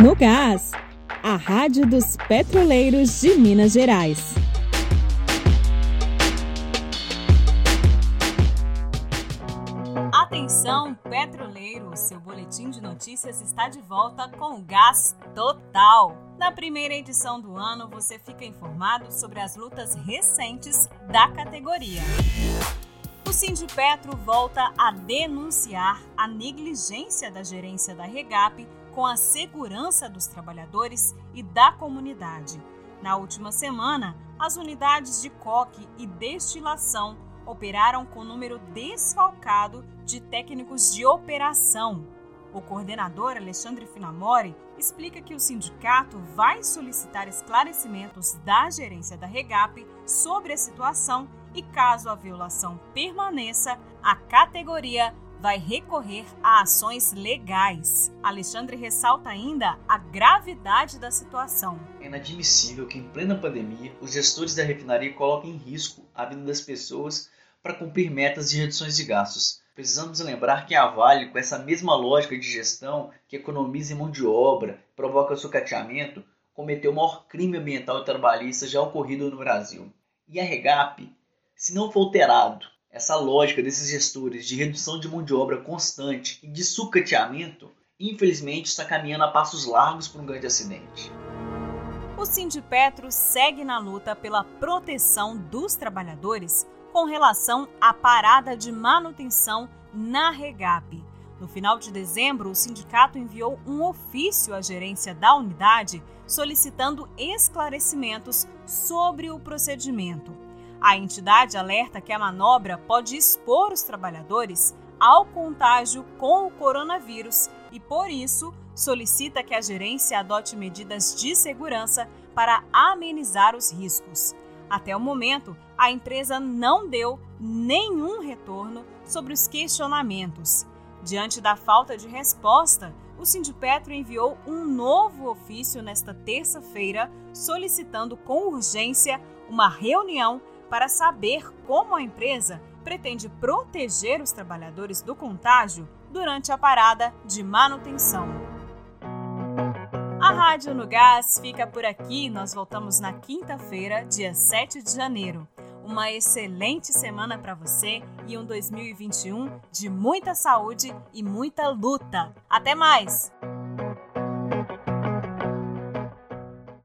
No Gás, a Rádio dos Petroleiros de Minas Gerais. Atenção, petroleiro! Seu boletim de notícias está de volta com gás total. Na primeira edição do ano, você fica informado sobre as lutas recentes da categoria. O Sindipetro volta a denunciar a negligência da gerência da Regap com a segurança dos trabalhadores e da comunidade. Na última semana, as unidades de coque e destilação operaram com número desfalcado de técnicos de operação. O coordenador Alexandre Finamori explica que o sindicato vai solicitar esclarecimentos da gerência da Regap sobre a situação e, caso a violação permaneça, a categoria vai recorrer a ações legais. Alexandre ressalta ainda a gravidade da situação. É inadmissível que, em plena pandemia, os gestores da refinaria coloquem em risco a vida das pessoas para cumprir metas de reduções de gastos. Precisamos lembrar que a Vale, com essa mesma lógica de gestão que economiza em mão de obra, provoca sucateamento, cometeu o maior crime ambiental e trabalhista já ocorrido no Brasil. E a Regap, se não for alterado essa lógica desses gestores de redução de mão de obra constante e de sucateamento, infelizmente está caminhando a passos largos para um grande acidente. O Sindipetro segue na luta pela proteção dos trabalhadores com relação à parada de manutenção na Regap. No final de dezembro, o sindicato enviou um ofício à gerência da unidade solicitando esclarecimentos sobre o procedimento. A entidade alerta que a manobra pode expor os trabalhadores ao contágio com o coronavírus e, por isso, solicita que a gerência adote medidas de segurança para amenizar os riscos. Até o momento, a empresa não deu nenhum retorno sobre os questionamentos. Diante da falta de resposta, o Sindipetro enviou um novo ofício nesta terça-feira solicitando com urgência uma reunião para saber como a empresa pretende proteger os trabalhadores do contágio durante a parada de manutenção. A Rádio no Gás fica por aqui. Nós voltamos na quinta-feira, dia 7 de janeiro. Uma excelente semana para você e um 2021 de muita saúde e muita luta. Até mais!